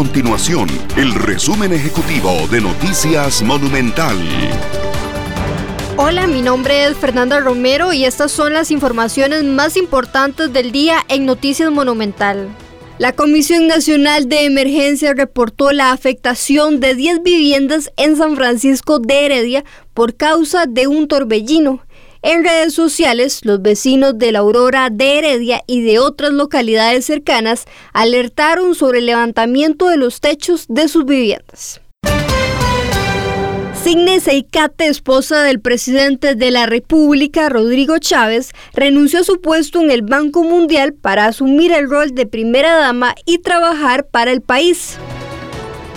continuación el resumen ejecutivo de Noticias Monumental. Hola, mi nombre es Fernanda Romero y estas son las informaciones más importantes del día en Noticias Monumental. La Comisión Nacional de Emergencia reportó la afectación de 10 viviendas en San Francisco de Heredia por causa de un torbellino. En redes sociales, los vecinos de la Aurora de Heredia y de otras localidades cercanas alertaron sobre el levantamiento de los techos de sus viviendas. Signe Seicate, esposa del presidente de la República, Rodrigo Chávez, renunció a su puesto en el Banco Mundial para asumir el rol de primera dama y trabajar para el país.